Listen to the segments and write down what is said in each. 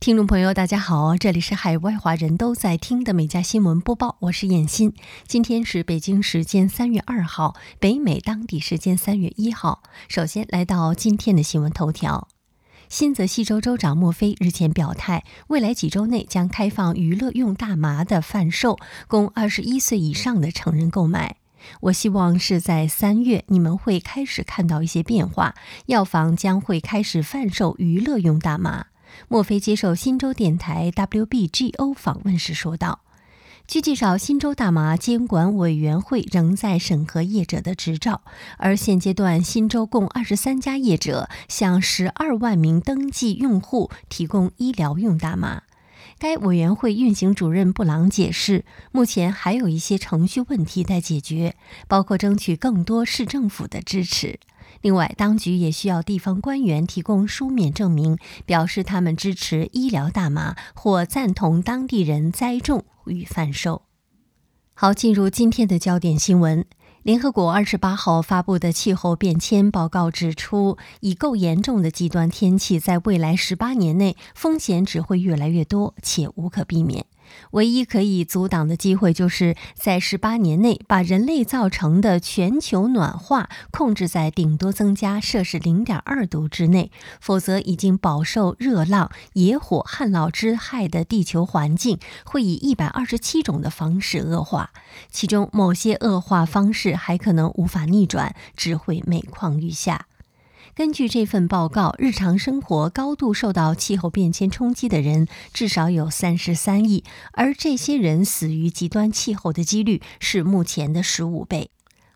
听众朋友，大家好，这里是海外华人都在听的美家新闻播报，我是燕欣。今天是北京时间三月二号，北美当地时间三月一号。首先来到今天的新闻头条：新泽西州州长莫菲日前表态，未来几周内将开放娱乐用大麻的贩售，供二十一岁以上的成人购买。我希望是在三月，你们会开始看到一些变化，药房将会开始贩售娱乐用大麻。莫菲接受新州电台 WBGO 访问时说道：“据介绍，新州大麻监管委员会仍在审核业者的执照，而现阶段新州共二十三家业者向十二万名登记用户提供医疗用大麻。”该委员会运行主任布朗解释，目前还有一些程序问题待解决，包括争取更多市政府的支持。另外，当局也需要地方官员提供书面证明，表示他们支持医疗大麻或赞同当地人栽种与贩售。好，进入今天的焦点新闻。联合国二十八号发布的气候变迁报告指出，已够严重的极端天气在未来十八年内风险只会越来越多，且无可避免。唯一可以阻挡的机会，就是在十八年内把人类造成的全球暖化控制在顶多增加摄氏零点二度之内，否则已经饱受热浪、野火、旱涝之害的地球环境会以一百二十七种的方式恶化，其中某些恶化方式还可能无法逆转，只会每况愈下。根据这份报告，日常生活高度受到气候变迁冲击的人至少有三十三亿，而这些人死于极端气候的几率是目前的十五倍。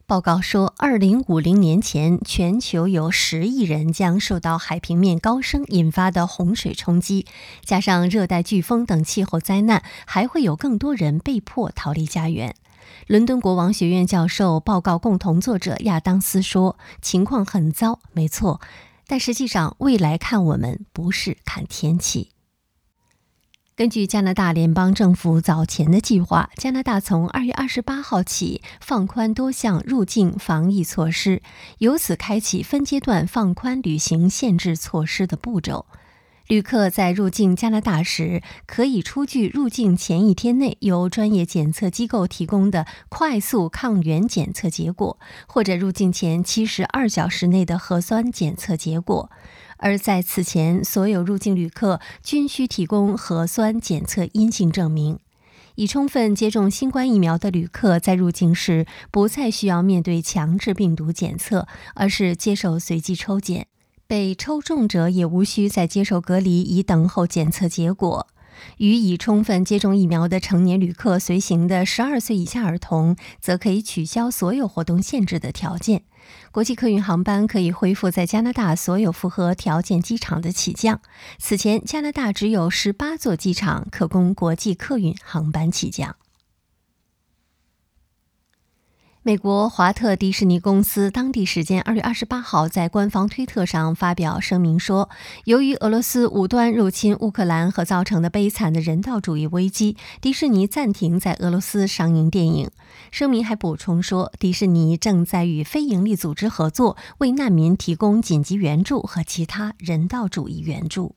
报告说，二零五零年前，全球有十亿人将受到海平面高升引发的洪水冲击，加上热带飓风等气候灾难，还会有更多人被迫逃离家园。伦敦国王学院教授、报告共同作者亚当斯说：“情况很糟，没错，但实际上未来看我们不是看天气。”根据加拿大联邦政府早前的计划，加拿大从二月二十八号起放宽多项入境防疫措施，由此开启分阶段放宽旅行限制措施的步骤。旅客在入境加拿大时，可以出具入境前一天内由专业检测机构提供的快速抗原检测结果，或者入境前七十二小时内的核酸检测结果。而在此前，所有入境旅客均需提供核酸检测阴性证明。已充分接种新冠疫苗的旅客在入境时不再需要面对强制病毒检测，而是接受随机抽检。被抽中者也无需再接受隔离，以等候检测结果。与已充分接种疫苗的成年旅客随行的十二岁以下儿童，则可以取消所有活动限制的条件。国际客运航班可以恢复在加拿大所有符合条件机场的起降。此前，加拿大只有十八座机场可供国际客运航班起降。美国华特迪士尼公司当地时间二月二十八号在官方推特上发表声明说，由于俄罗斯武端入侵乌克兰和造成的悲惨的人道主义危机，迪士尼暂停在俄罗斯上映电影。声明还补充说，迪士尼正在与非营利组织合作，为难民提供紧急援助和其他人道主义援助。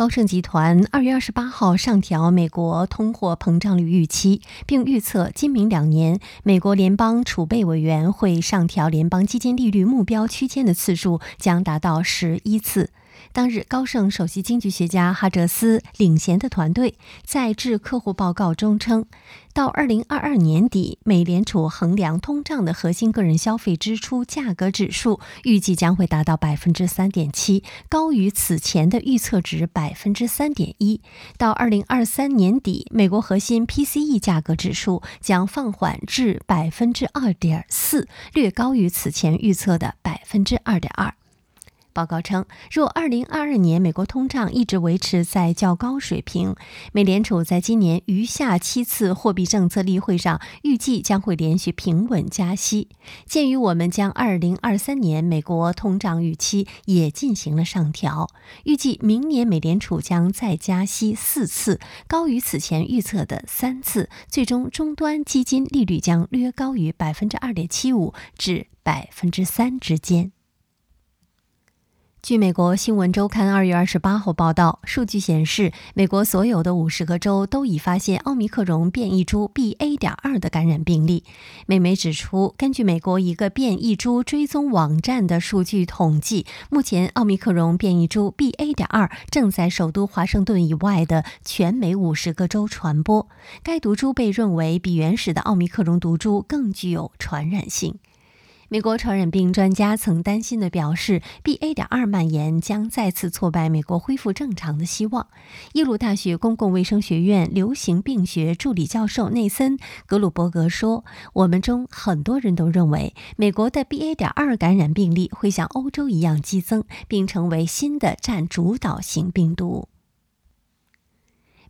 高盛集团二月二十八号上调美国通货膨胀率预期，并预测今明两年美国联邦储备委员会上调联邦基金利率目标区间的次数将达到十一次。当日，高盛首席经济学家哈哲斯领衔的团队在致客户报告中称，到二零二二年底，美联储衡量通胀的核心个人消费支出价格指数预计将会达到百分之三点七，高于此前的预测值百分之三点一。到二零二三年底，美国核心 PCE 价格指数将放缓至百分之二点四，略高于此前预测的百分之二点二。报告称，若2022年美国通胀一直维持在较高水平，美联储在今年余下七次货币政策例会上预计将会连续平稳加息。鉴于我们将2023年美国通胀预期也进行了上调，预计明年美联储将再加息四次，高于此前预测的三次，最终终端基金利率将略高于百分之二点七五至百分之三之间。据美国新闻周刊二月二十八号报道，数据显示，美国所有的五十个州都已发现奥密克戎变异株 BA. 点二的感染病例。美媒指出，根据美国一个变异株追踪网站的数据统计，目前奥密克戎变异株 BA. 点二正在首都华盛顿以外的全美五十个州传播。该毒株被认为比原始的奥密克戎毒株更具有传染性。美国传染病专家曾担心地表示，BA. 点二蔓延将再次挫败美国恢复正常的希望。耶鲁大学公共卫生学院流行病学助理教授内森·格鲁伯格说：“我们中很多人都认为，美国的 BA. 点二感染病例会像欧洲一样激增，并成为新的占主导型病毒。”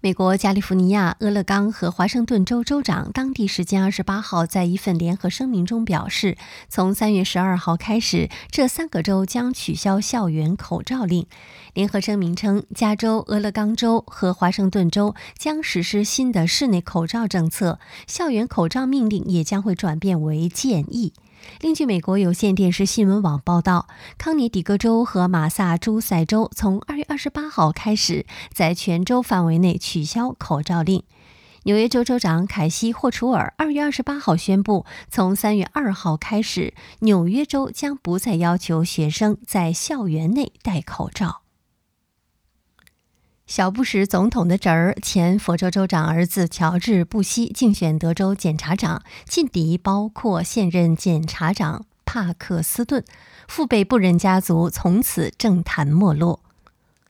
美国加利福尼亚、俄勒冈和华盛顿州州长当地时间二十八号在一份联合声明中表示，从三月十二号开始，这三个州将取消校园口罩令。联合声明称，加州、俄勒冈州和华盛顿州将实施新的室内口罩政策，校园口罩命令也将会转变为建议。另据美国有线电视新闻网报道，康涅狄格州和马萨诸塞州从二月二十八号开始，在全州范围内取消口罩令。纽约州州长凯西·霍楚尔二月二十八号宣布，从三月二号开始，纽约州将不再要求学生在校园内戴口罩。小布什总统的侄儿、前佛州州长儿子乔治·布希竞选德州检察长，劲敌包括现任检察长帕克斯顿。父辈布仁家族从此政坛没落。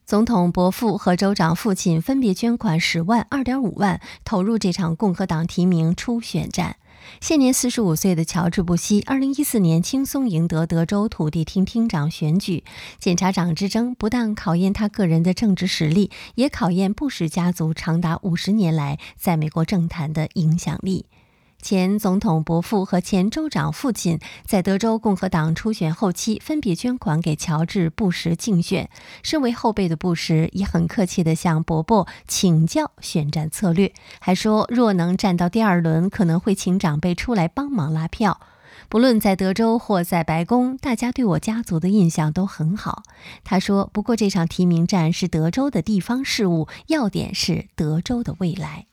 总统伯父和州长父亲分别捐款十万、二点五万，投入这场共和党提名初选战。现年四十五岁的乔治·布希，二零一四年轻松赢得德州土地厅厅长选举。检察长之争不但考验他个人的政治实力，也考验布什家族长达五十年来在美国政坛的影响力。前总统伯父和前州长父亲在德州共和党初选后期分别捐款给乔治·布什竞选。身为后辈的布什也很客气地向伯伯请教选战策略，还说若能站到第二轮，可能会请长辈出来帮忙拉票。不论在德州或在白宫，大家对我家族的印象都很好。他说：“不过这场提名战是德州的地方事务，要点是德州的未来。”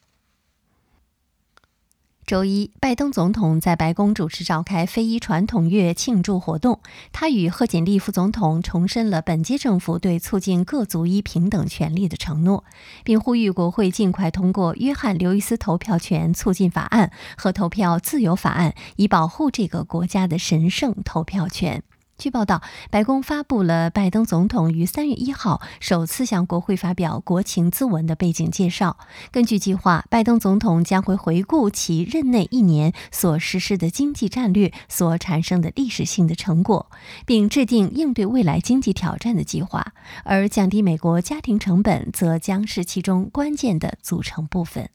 周一，拜登总统在白宫主持召开非裔传统月庆祝活动。他与贺锦丽副总统重申了本届政府对促进各族裔平等权利的承诺，并呼吁国会尽快通过《约翰·刘易斯投票权促进法案》和《投票自由法案》，以保护这个国家的神圣投票权。据报道，白宫发布了拜登总统于三月一号首次向国会发表国情咨文的背景介绍。根据计划，拜登总统将会回顾其任内一年所实施的经济战略所产生的历史性的成果，并制定应对未来经济挑战的计划。而降低美国家庭成本则将是其中关键的组成部分。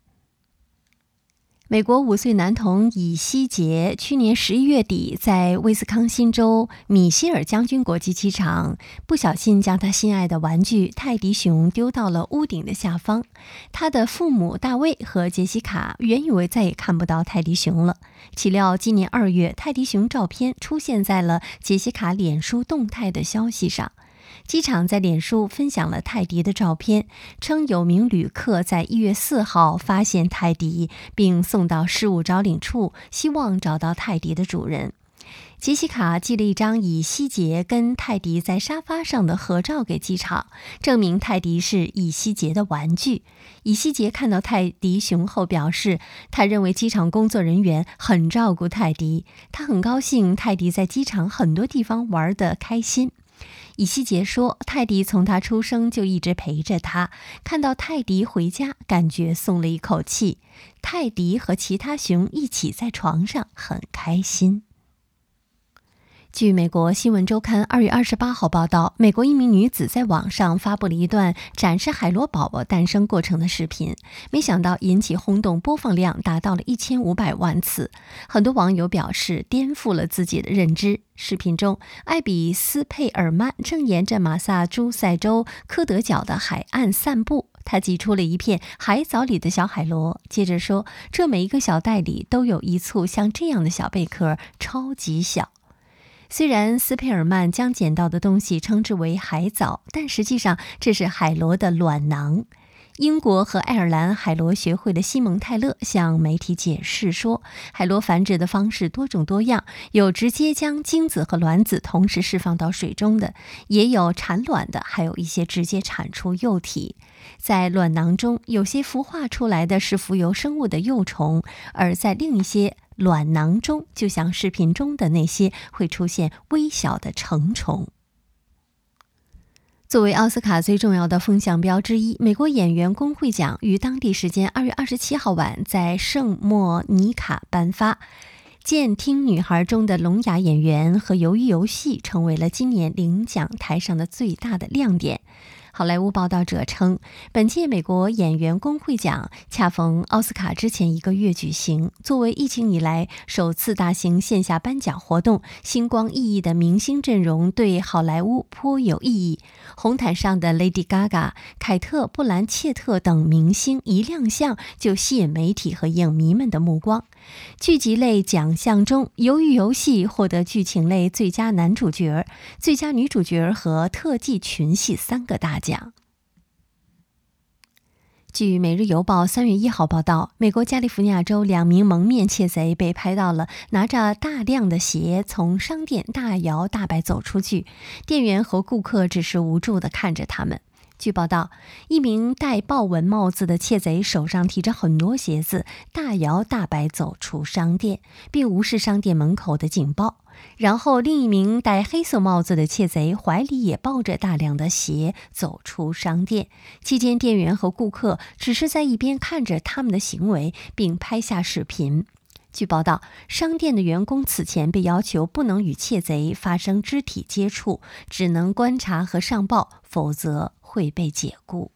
美国五岁男童以西杰去年十一月底在威斯康星州米歇尔将军国际机场不小心将他心爱的玩具泰迪熊丢到了屋顶的下方。他的父母大卫和杰西卡原以为再也看不到泰迪熊了，岂料今年二月，泰迪熊照片出现在了杰西卡脸书动态的消息上。机场在脸书分享了泰迪的照片，称有名旅客在一月四号发现泰迪，并送到失物招领处，希望找到泰迪的主人。杰西卡寄了一张以西杰跟泰迪在沙发上的合照给机场，证明泰迪是以西杰的玩具。以西杰看到泰迪熊后表示，他认为机场工作人员很照顾泰迪，他很高兴泰迪在机场很多地方玩得开心。以西杰说：“泰迪从他出生就一直陪着他，看到泰迪回家，感觉松了一口气。泰迪和其他熊一起在床上，很开心。”据美国新闻周刊二月二十八号报道，美国一名女子在网上发布了一段展示海螺宝宝诞生过程的视频，没想到引起轰动，播放量达到了一千五百万次。很多网友表示颠覆了自己的认知。视频中，艾比斯佩尔曼正沿着马萨诸塞州科德角的海岸散步，他挤出了一片海藻里的小海螺，接着说：“这每一个小袋里都有一簇像这样的小贝壳，超级小。”虽然斯佩尔曼将捡到的东西称之为海藻，但实际上这是海螺的卵囊。英国和爱尔兰海螺学会的西蒙泰勒向媒体解释说，海螺繁殖的方式多种多样，有直接将精子和卵子同时释放到水中的，也有产卵的，还有一些直接产出幼体。在卵囊中，有些孵化出来的是浮游生物的幼虫，而在另一些卵囊中，就像视频中的那些，会出现微小的成虫。作为奥斯卡最重要的风向标之一，美国演员工会奖于当地时间二月二十七号晚在圣莫尼卡颁发。《监听女孩》中的聋哑演员和《鱿鱼游戏》成为了今年领奖台上的最大的亮点。好莱坞报道者称，本届美国演员工会奖恰逢奥斯卡之前一个月举行，作为疫情以来首次大型线下颁奖活动，星光熠熠的明星阵容对好莱坞颇有意义。红毯上的 Lady Gaga、凯特·布兰切特等明星一亮相就吸引媒体和影迷们的目光。剧集类奖项中，《鱿鱼游戏》获得剧情类最佳男主角、最佳女主角和特技群戏三个大奖。据《每日邮报》三月一号报道，美国加利福尼亚州两名蒙面窃贼被拍到了拿着大量的鞋从商店大摇大摆走出去，店员和顾客只是无助的看着他们。据报道，一名戴豹纹帽子的窃贼手上提着很多鞋子，大摇大摆走出商店，并无视商店门口的警报。然后，另一名戴黑色帽子的窃贼怀里也抱着大量的鞋走出商店。期间，店员和顾客只是在一边看着他们的行为，并拍下视频。据报道，商店的员工此前被要求不能与窃贼发生肢体接触，只能观察和上报，否则会被解雇。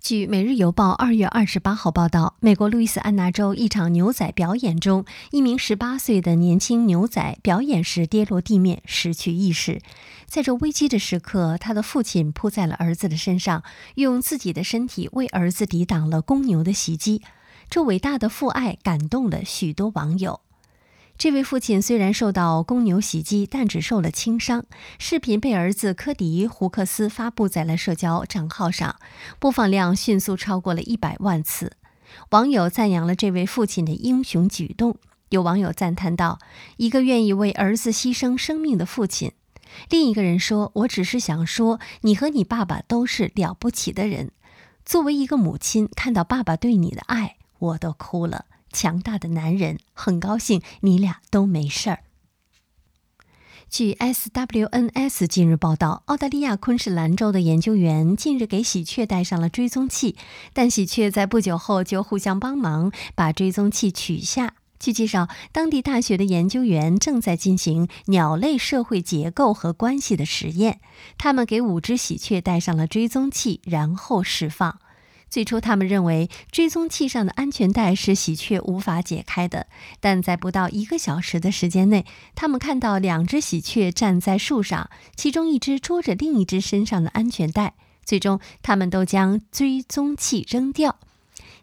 据《每日邮报》二月二十八号报道，美国路易斯安那州一场牛仔表演中，一名十八岁的年轻牛仔表演时跌落地面，失去意识。在这危机的时刻，他的父亲扑在了儿子的身上，用自己的身体为儿子抵挡了公牛的袭击。这伟大的父爱感动了许多网友。这位父亲虽然受到公牛袭击，但只受了轻伤。视频被儿子科迪·胡克斯发布在了社交账号上，播放量迅速超过了一百万次。网友赞扬了这位父亲的英雄举动。有网友赞叹道：“一个愿意为儿子牺牲生命的父亲。”另一个人说：“我只是想说，你和你爸爸都是了不起的人。作为一个母亲，看到爸爸对你的爱。”我都哭了，强大的男人，很高兴你俩都没事儿。据 SWNS 近日报道，澳大利亚昆士兰州的研究员近日给喜鹊戴上了追踪器，但喜鹊在不久后就互相帮忙把追踪器取下。据介绍，当地大学的研究员正在进行鸟类社会结构和关系的实验，他们给五只喜鹊戴上了追踪器，然后释放。最初，他们认为追踪器上的安全带是喜鹊无法解开的，但在不到一个小时的时间内，他们看到两只喜鹊站在树上，其中一只捉着另一只身上的安全带。最终，他们都将追踪器扔掉。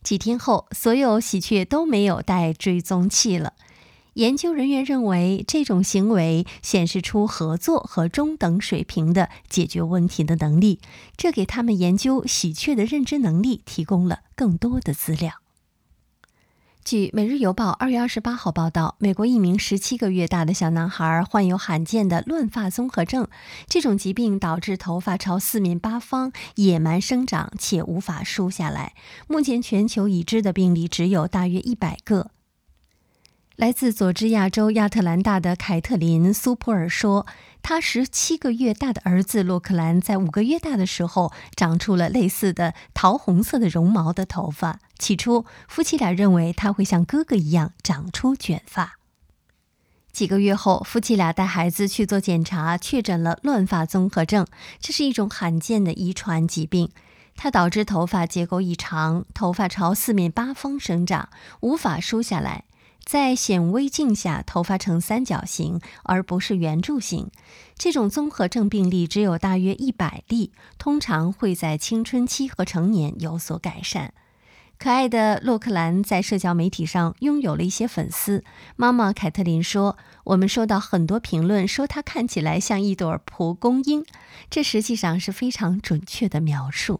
几天后，所有喜鹊都没有带追踪器了。研究人员认为，这种行为显示出合作和中等水平的解决问题的能力，这给他们研究喜鹊的认知能力提供了更多的资料。据《每日邮报》二月二十八号报道，美国一名十七个月大的小男孩患有罕见的乱发综合症，这种疾病导致头发朝四面八方野蛮生长且无法梳下来。目前，全球已知的病例只有大约一百个。来自佐治亚州亚特兰大的凯特琳·苏普尔说：“他十七个月大的儿子洛克兰在五个月大的时候长出了类似的桃红色的绒毛的头发。起初，夫妻俩认为他会像哥哥一样长出卷发。几个月后，夫妻俩带孩子去做检查，确诊了乱发综合症。这是一种罕见的遗传疾病，它导致头发结构异常，头发朝四面八方生长，无法梳下来。”在显微镜下，头发呈三角形而不是圆柱形。这种综合症病例只有大约一百例，通常会在青春期和成年有所改善。可爱的洛克兰在社交媒体上拥有了一些粉丝。妈妈凯特琳说：“我们收到很多评论，说她看起来像一朵蒲公英，这实际上是非常准确的描述。”